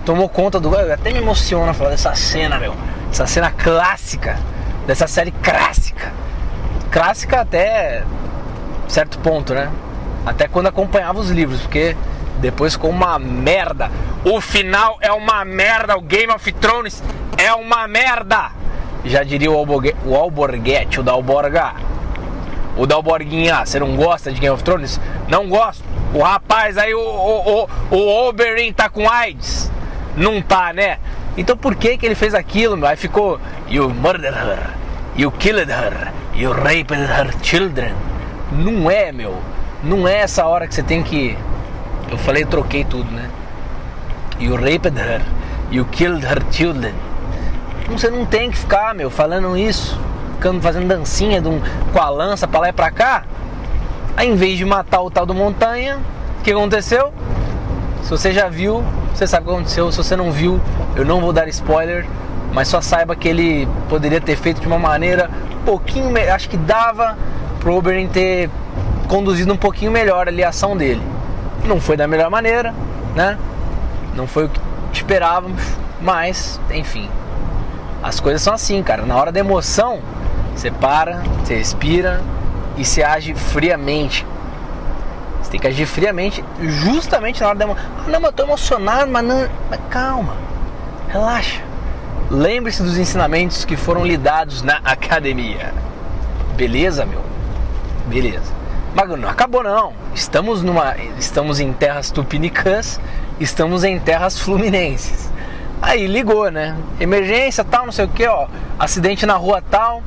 tomou conta do. Eu até me emociona falar dessa cena, meu. Essa cena clássica. Dessa série clássica. Clássica até certo ponto, né? Até quando acompanhava os livros, porque depois ficou uma merda. O final é uma merda. O Game of Thrones é uma merda. Já diria o, Alborgue, o Alborguete, o Dalborga. O Dalborguinha, você não gosta de Game of Thrones? Não gosto. O rapaz aí, o, o, o, o Oberyn tá com AIDS. Não tá, né? Então por que que ele fez aquilo, meu? Aí ficou You murdered her, you killed her, you raped her children. Não é, meu. Não é essa hora que você tem que. Eu falei, troquei tudo, né? You raped her, you killed her children. Você não tem que ficar, meu, falando isso, ficando fazendo dancinha um, com a lança pra lá e pra cá. Aí, em vez de matar o tal do Montanha, o que aconteceu? Se você já viu, você sabe o que aconteceu. Se você não viu, eu não vou dar spoiler, mas só saiba que ele poderia ter feito de uma maneira um pouquinho. Acho que dava pro Oberyn ter conduzido um pouquinho melhor ali a ação dele. Não foi da melhor maneira, né? Não foi o que esperávamos, mas enfim. As coisas são assim, cara. Na hora da emoção, você para, você respira e você age friamente tem que agir friamente, justamente na hora da emoção. Ah, não, mas eu tô emocionado, mas não. Mas calma, relaxa. Lembre-se dos ensinamentos que foram lhe dados na academia. Beleza, meu? Beleza. Mas não acabou não. Estamos numa. Estamos em terras tupinicãs, estamos em terras fluminenses. Aí ligou, né? Emergência, tal, não sei o que, ó. Acidente na rua tal.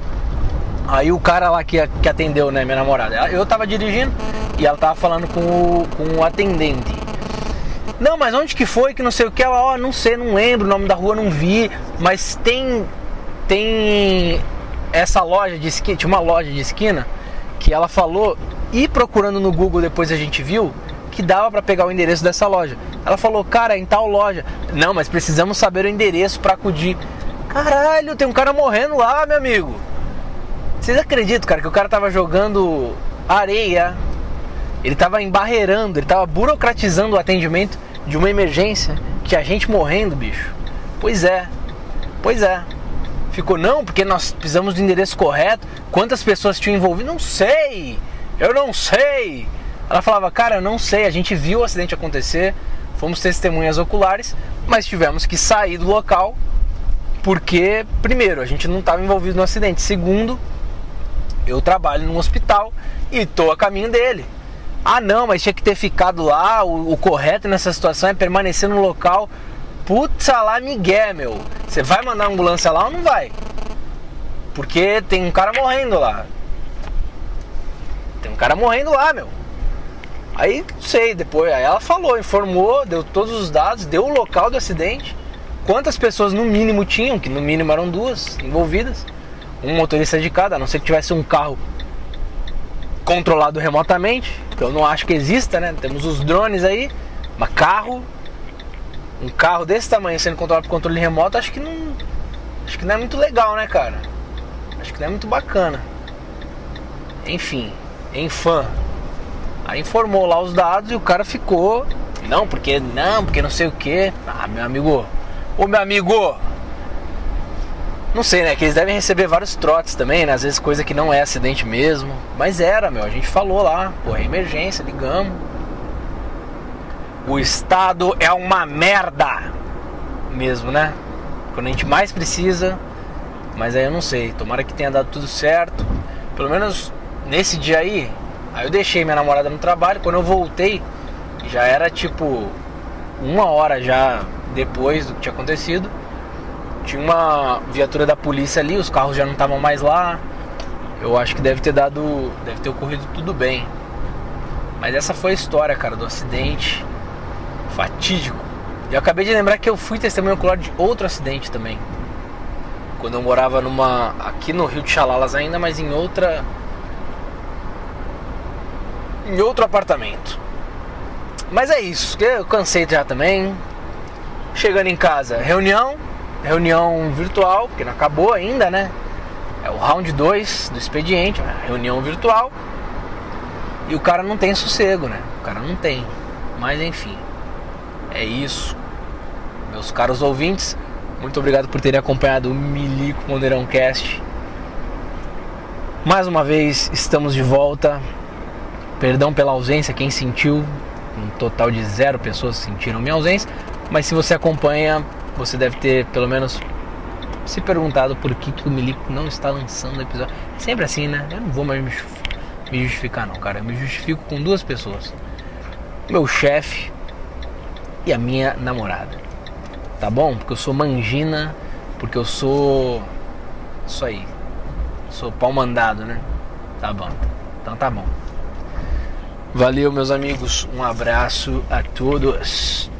Aí o cara lá que, que atendeu, né, minha namorada, eu tava dirigindo e ela tava falando com o, com o atendente. Não, mas onde que foi que não sei o que? Ela, ó, não sei, não lembro, o nome da rua não vi, mas tem tem essa loja de esquina, tinha uma loja de esquina que ela falou e procurando no Google depois a gente viu que dava para pegar o endereço dessa loja. Ela falou, cara, é em tal loja. Não, mas precisamos saber o endereço para acudir. Caralho, tem um cara morrendo lá, meu amigo. Vocês acreditam, cara, que o cara tava jogando areia, ele tava embarreirando, ele tava burocratizando o atendimento de uma emergência, que a gente morrendo, bicho. Pois é, pois é. Ficou, não, porque nós precisamos do endereço correto. Quantas pessoas tinham envolvido? Não sei, eu não sei. Ela falava, cara, eu não sei, a gente viu o acidente acontecer, fomos testemunhas oculares, mas tivemos que sair do local porque, primeiro, a gente não estava envolvido no acidente. Segundo, eu trabalho num hospital e estou a caminho dele. Ah, não, mas tinha que ter ficado lá. O, o correto nessa situação é permanecer no local. Putz, lá, Miguel, meu. Você vai mandar ambulância lá ou não vai? Porque tem um cara morrendo lá. Tem um cara morrendo lá, meu. Aí, sei, depois, aí ela falou, informou, deu todos os dados, deu o local do acidente, quantas pessoas no mínimo tinham, que no mínimo eram duas envolvidas um motorista de cada, a não ser que tivesse um carro controlado remotamente, que eu não acho que exista, né? Temos os drones aí, mas carro, um carro desse tamanho sendo controlado por controle remoto, acho que não, acho que não é muito legal, né, cara? Acho que não é muito bacana. Enfim, em fã. Aí informou lá os dados e o cara ficou. Não, porque não, porque não sei o que. Ah, meu amigo. Ô meu amigo! Não sei, né? Que eles devem receber vários trotes também, né? Às vezes coisa que não é acidente mesmo. Mas era, meu. A gente falou lá. Pô, é emergência, ligamos. O estado é uma merda. Mesmo, né? Quando a gente mais precisa. Mas aí eu não sei. Tomara que tenha dado tudo certo. Pelo menos nesse dia aí. Aí eu deixei minha namorada no trabalho. Quando eu voltei, já era tipo uma hora já depois do que tinha acontecido. Tinha uma viatura da polícia ali, os carros já não estavam mais lá. Eu acho que deve ter dado. Deve ter ocorrido tudo bem. Mas essa foi a história, cara, do acidente fatídico. E eu acabei de lembrar que eu fui testemunho ocular de outro acidente também. Quando eu morava numa. aqui no Rio de Chalalas ainda, mas em outra. Em outro apartamento. Mas é isso, eu cansei já também. Chegando em casa, reunião, reunião virtual, porque não acabou ainda, né? É o round 2 do expediente, reunião virtual. E o cara não tem sossego, né? O cara não tem. Mas enfim, é isso. Meus caros ouvintes, muito obrigado por terem acompanhado o Milico Mondeirão Cast. Mais uma vez estamos de volta. Perdão pela ausência, quem sentiu. Um total de zero pessoas sentiram minha ausência. Mas se você acompanha, você deve ter pelo menos se perguntado por que, que o Milico não está lançando episódio. Sempre assim, né? Eu não vou mais me justificar, não, cara. Eu me justifico com duas pessoas: meu chefe e a minha namorada. Tá bom? Porque eu sou mangina, porque eu sou. Isso aí. Sou pau mandado, né? Tá bom. Então tá bom. Valeu, meus amigos. Um abraço a todos.